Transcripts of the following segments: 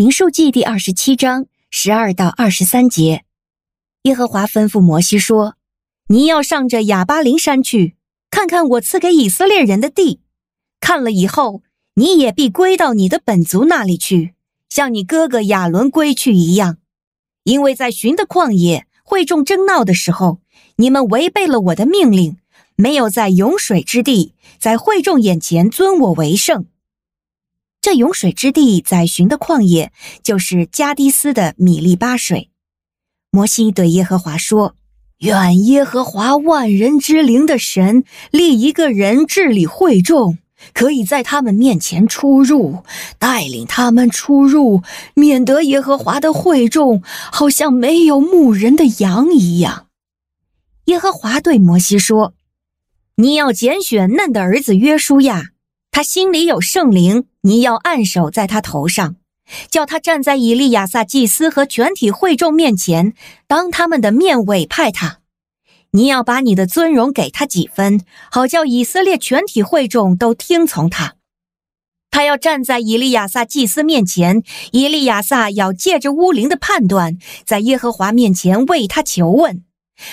民数记第二十七章十二到二十三节，耶和华吩咐摩西说：“你要上这亚巴林山去，看看我赐给以色列人的地。看了以后，你也必归到你的本族那里去，像你哥哥亚伦归去一样。因为在寻的旷野会众争闹的时候，你们违背了我的命令，没有在涌水之地，在会众眼前尊我为圣。”这涌水之地在寻的旷野，就是加迪斯的米利巴水。摩西对耶和华说：“愿耶和华万人之灵的神立一个人治理会众，可以在他们面前出入，带领他们出入，免得耶和华的会众好像没有牧人的羊一样。”耶和华对摩西说：“你要拣选嫩的儿子约书亚。”他心里有圣灵，你要按手在他头上，叫他站在以利亚撒祭司和全体会众面前，当他们的面委派他。你要把你的尊荣给他几分，好叫以色列全体会众都听从他。他要站在以利亚撒祭司面前，以利亚撒要借着乌灵的判断，在耶和华面前为他求问。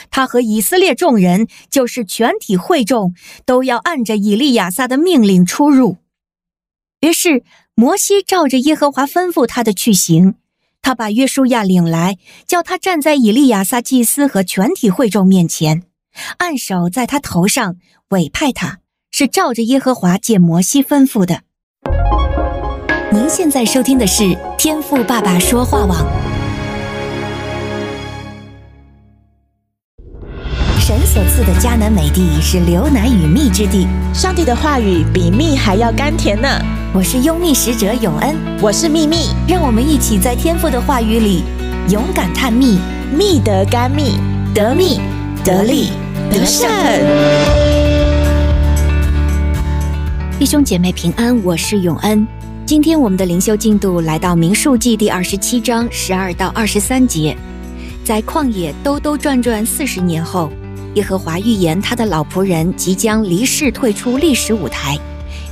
他和以色列众人，就是全体会众，都要按着以利亚撒的命令出入。于是摩西照着耶和华吩咐他的去行。他把约书亚领来，叫他站在以利亚撒祭司和全体会众面前，按手在他头上，委派他，是照着耶和华借摩西吩咐的。您现在收听的是天赋爸爸说话网。神所赐的迦南美地是流奶与蜜之地，上帝的话语比蜜还要甘甜呢。我是优蜜使者永恩，我是秘密，让我们一起在天赋的话语里勇敢探蜜，蜜得甘蜜，得蜜得利得胜。弟兄姐妹平安，我是永恩。今天我们的灵修进度来到民数记第二十七章十二到二十三节，在旷野兜兜转转四十年后。耶和华预言他的老仆人即将离世，退出历史舞台。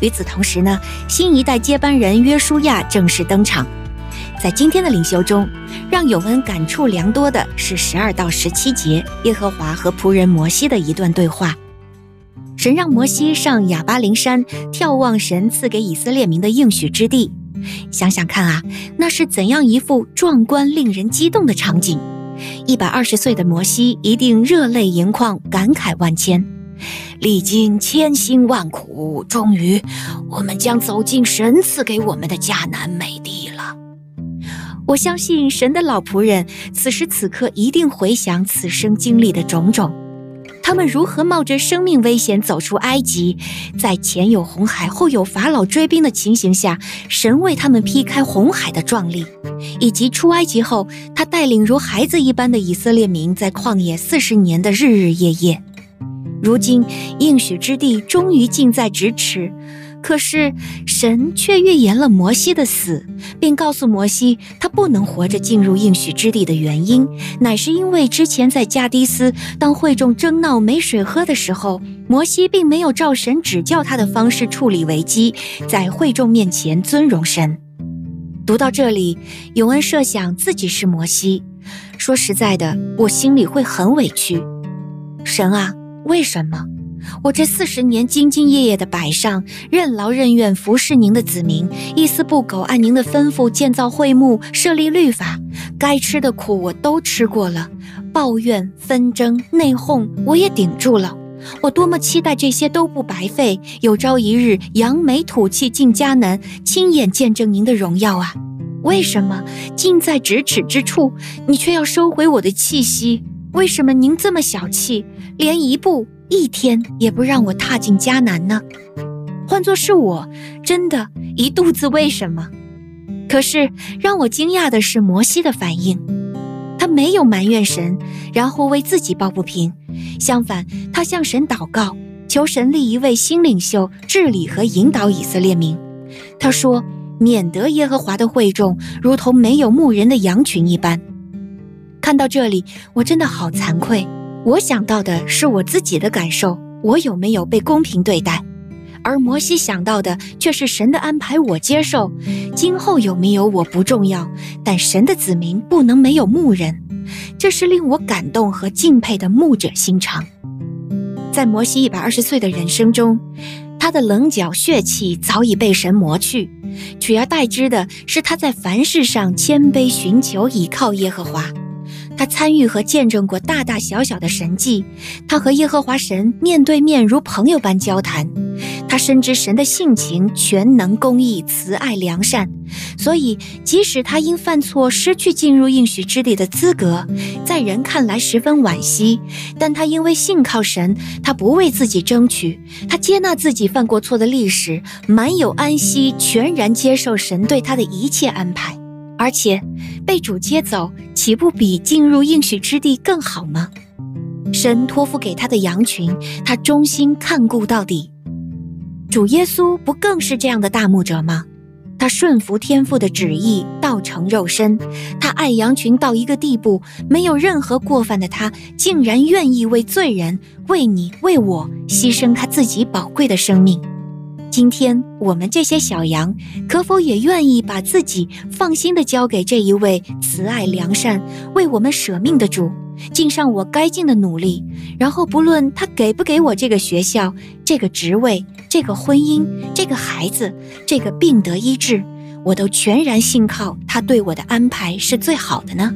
与此同时呢，新一代接班人约书亚正式登场。在今天的灵修中，让永恩感触良多的是十二到十七节，耶和华和仆人摩西的一段对话。神让摩西上亚巴琳山眺望神赐给以色列民的应许之地。想想看啊，那是怎样一幅壮观、令人激动的场景！一百二十岁的摩西一定热泪盈眶，感慨万千。历经千辛万苦，终于，我们将走进神赐给我们的迦南美地了。我相信神的老仆人此时此刻一定回想此生经历的种种。他们如何冒着生命危险走出埃及，在前有红海，后有法老追兵的情形下，神为他们劈开红海的壮丽，以及出埃及后，他带领如孩子一般的以色列民在旷野四十年的日日夜夜。如今应许之地终于近在咫尺。可是神却预言了摩西的死，并告诉摩西，他不能活着进入应许之地的原因，乃是因为之前在加迪斯，当会众争闹没水喝的时候，摩西并没有照神指教他的方式处理危机，在会众面前尊荣神。读到这里，永恩设想自己是摩西，说实在的，我心里会很委屈。神啊，为什么？我这四十年兢兢业业的摆上，任劳任怨服侍您的子民，一丝不苟按您的吩咐建造会幕、设立律法，该吃的苦我都吃过了，抱怨、纷争、内讧我也顶住了。我多么期待这些都不白费，有朝一日扬眉吐气进迦南，亲眼见证您的荣耀啊！为什么近在咫尺之处，你却要收回我的气息？为什么您这么小气，连一步？一天也不让我踏进迦南呢？换作是我，真的一肚子为什么？可是让我惊讶的是摩西的反应，他没有埋怨神，然后为自己抱不平，相反，他向神祷告，求神立一位新领袖治理和引导以色列民。他说：“免得耶和华的会众如同没有牧人的羊群一般。”看到这里，我真的好惭愧。我想到的是我自己的感受，我有没有被公平对待？而摩西想到的却是神的安排，我接受。今后有没有我不重要，但神的子民不能没有牧人。这是令我感动和敬佩的牧者心肠。在摩西一百二十岁的人生中，他的棱角血气早已被神磨去，取而代之的是他在凡事上谦卑寻求，倚靠耶和华。他参与和见证过大大小小的神迹，他和耶和华神面对面如朋友般交谈。他深知神的性情全能、公义、慈爱、良善，所以即使他因犯错失去进入应许之地的资格，在人看来十分惋惜。但他因为信靠神，他不为自己争取，他接纳自己犯过错的历史，满有安息，全然接受神对他的一切安排。而且，被主接走，岂不比进入应许之地更好吗？神托付给他的羊群，他忠心看顾到底。主耶稣不更是这样的大牧者吗？他顺服天父的旨意，道成肉身。他爱羊群到一个地步，没有任何过犯的他，竟然愿意为罪人、为你、为我牺牲他自己宝贵的生命。今天我们这些小羊，可否也愿意把自己放心的交给这一位慈爱良善、为我们舍命的主，尽上我该尽的努力，然后不论他给不给我这个学校、这个职位、这个婚姻、这个孩子、这个病得医治，我都全然信靠他对我的安排是最好的呢？